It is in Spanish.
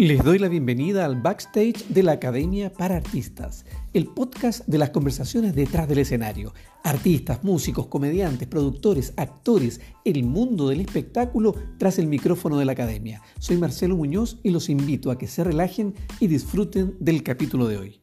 Les doy la bienvenida al backstage de la Academia para Artistas, el podcast de las conversaciones detrás del escenario. Artistas, músicos, comediantes, productores, actores, el mundo del espectáculo tras el micrófono de la Academia. Soy Marcelo Muñoz y los invito a que se relajen y disfruten del capítulo de hoy.